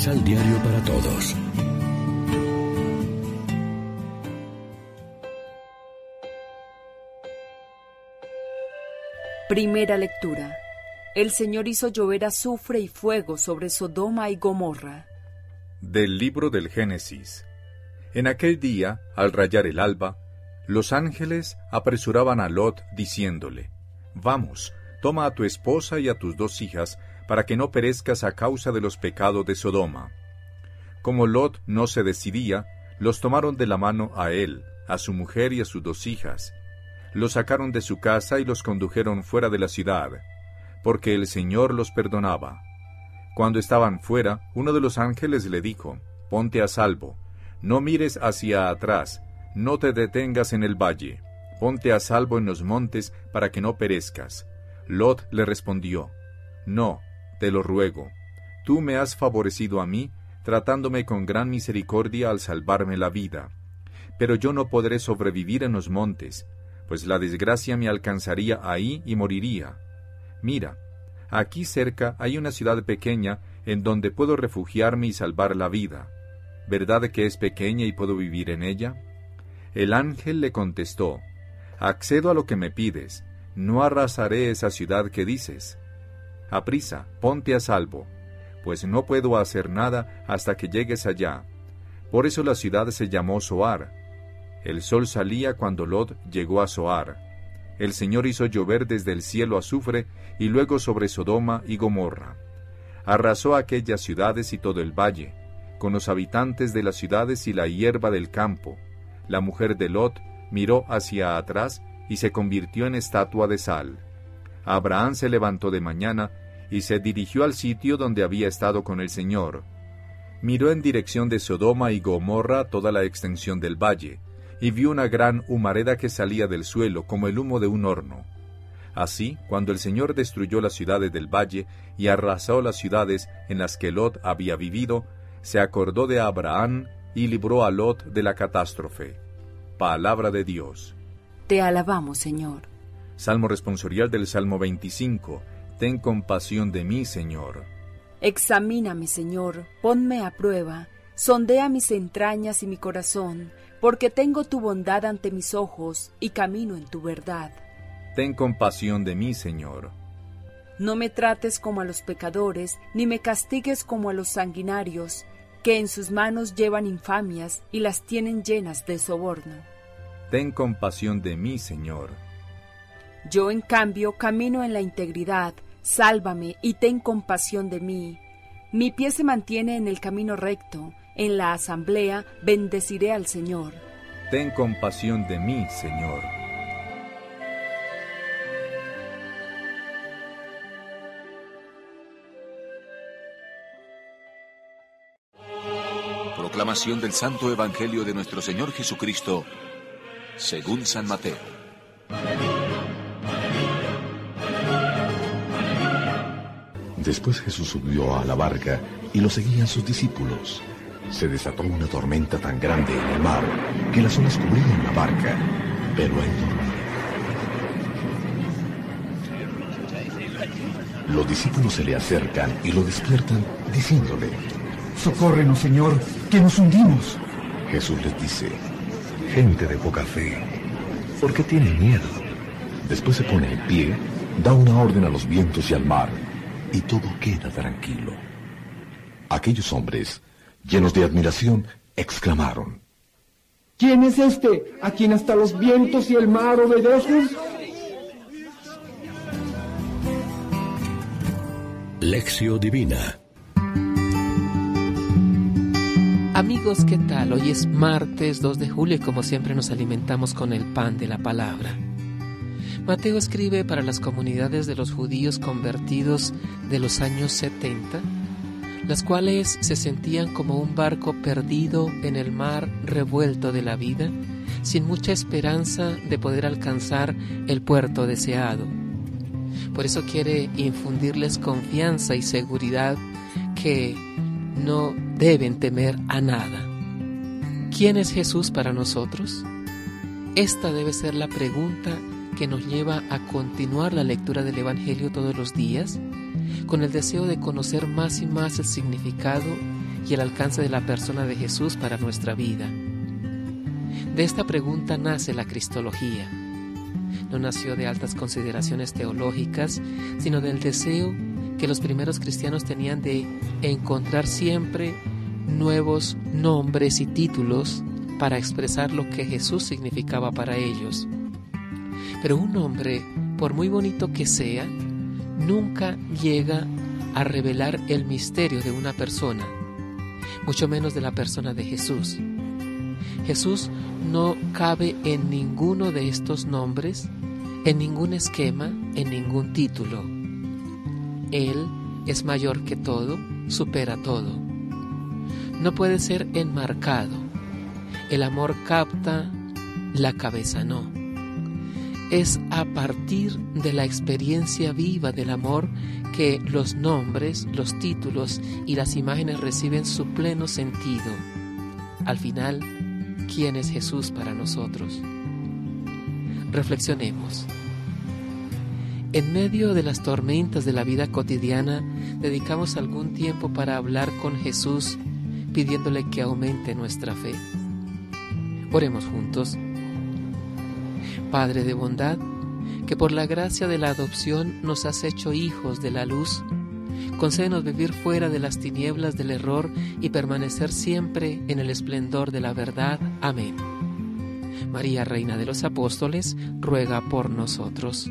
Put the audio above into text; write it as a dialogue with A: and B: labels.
A: Misal Diario para Todos.
B: Primera lectura. El Señor hizo llover azufre y fuego sobre Sodoma y Gomorra.
C: Del libro del Génesis. En aquel día, al rayar el alba, los ángeles apresuraban a Lot diciéndole, Vamos, toma a tu esposa y a tus dos hijas, para que no perezcas a causa de los pecados de Sodoma. Como Lot no se decidía, los tomaron de la mano a él, a su mujer y a sus dos hijas. Los sacaron de su casa y los condujeron fuera de la ciudad, porque el Señor los perdonaba. Cuando estaban fuera, uno de los ángeles le dijo, Ponte a salvo, no mires hacia atrás, no te detengas en el valle, ponte a salvo en los montes para que no perezcas. Lot le respondió, No, te lo ruego, tú me has favorecido a mí, tratándome con gran misericordia al salvarme la vida. Pero yo no podré sobrevivir en los montes, pues la desgracia me alcanzaría ahí y moriría. Mira, aquí cerca hay una ciudad pequeña en donde puedo refugiarme y salvar la vida. ¿Verdad que es pequeña y puedo vivir en ella? El ángel le contestó, Accedo a lo que me pides, no arrasaré esa ciudad que dices. Aprisa, ponte a salvo, pues no puedo hacer nada hasta que llegues allá. Por eso la ciudad se llamó Soar. El sol salía cuando Lot llegó a Soar. El Señor hizo llover desde el cielo azufre y luego sobre Sodoma y Gomorra. Arrasó aquellas ciudades y todo el valle, con los habitantes de las ciudades y la hierba del campo, la mujer de Lot miró hacia atrás y se convirtió en estatua de sal. Abraham se levantó de mañana y se dirigió al sitio donde había estado con el Señor. Miró en dirección de Sodoma y Gomorra toda la extensión del valle, y vio una gran humareda que salía del suelo como el humo de un horno. Así, cuando el Señor destruyó las ciudades del valle y arrasó las ciudades en las que Lot había vivido, se acordó de Abraham y libró a Lot de la catástrofe. Palabra de Dios.
B: Te alabamos, Señor.
C: Salmo responsorial del Salmo 25. Ten compasión de mí, Señor.
B: Examíname, Señor, ponme a prueba, sondea mis entrañas y mi corazón, porque tengo tu bondad ante mis ojos y camino en tu verdad.
C: Ten compasión de mí, Señor.
B: No me trates como a los pecadores, ni me castigues como a los sanguinarios, que en sus manos llevan infamias y las tienen llenas de soborno.
C: Ten compasión de mí, Señor.
B: Yo, en cambio, camino en la integridad, sálvame y ten compasión de mí. Mi pie se mantiene en el camino recto, en la asamblea bendeciré al Señor.
C: Ten compasión de mí, Señor.
A: Proclamación del Santo Evangelio de nuestro Señor Jesucristo, según San Mateo.
D: Después Jesús subió a la barca y lo seguían sus discípulos. Se desató una tormenta tan grande en el mar que las olas cubrían la barca, pero él dormía. Los discípulos se le acercan y lo despiertan diciéndole,
E: Socórrenos, Señor, que nos hundimos.
D: Jesús les dice,
F: Gente de poca fe, ¿por qué tienen miedo?
D: después se pone en pie, da una orden a los vientos y al mar, y todo queda tranquilo. Aquellos hombres, llenos de admiración, exclamaron,
E: ¿Quién es este a quien hasta los vientos y el mar obedecen?
A: Lección Divina.
G: Amigos, ¿qué tal? Hoy es martes 2 de julio y como siempre nos alimentamos con el pan de la palabra. Mateo escribe para las comunidades de los judíos convertidos de los años 70, las cuales se sentían como un barco perdido en el mar revuelto de la vida, sin mucha esperanza de poder alcanzar el puerto deseado. Por eso quiere infundirles confianza y seguridad que no deben temer a nada. ¿Quién es Jesús para nosotros? Esta debe ser la pregunta que nos lleva a continuar la lectura del Evangelio todos los días, con el deseo de conocer más y más el significado y el alcance de la persona de Jesús para nuestra vida. De esta pregunta nace la Cristología. No nació de altas consideraciones teológicas, sino del deseo que los primeros cristianos tenían de encontrar siempre nuevos nombres y títulos para expresar lo que Jesús significaba para ellos. Pero un nombre, por muy bonito que sea, nunca llega a revelar el misterio de una persona, mucho menos de la persona de Jesús. Jesús no cabe en ninguno de estos nombres, en ningún esquema, en ningún título. Él es mayor que todo, supera todo. No puede ser enmarcado. El amor capta, la cabeza no es a partir de la experiencia viva del amor que los nombres, los títulos y las imágenes reciben su pleno sentido. Al final, ¿quién es Jesús para nosotros? Reflexionemos. En medio de las tormentas de la vida cotidiana, dedicamos algún tiempo para hablar con Jesús pidiéndole que aumente nuestra fe. Oremos juntos. Padre de bondad, que por la gracia de la adopción nos has hecho hijos de la luz, concédenos vivir fuera de las tinieblas del error y permanecer siempre en el esplendor de la verdad. Amén. María, Reina de los Apóstoles, ruega por nosotros.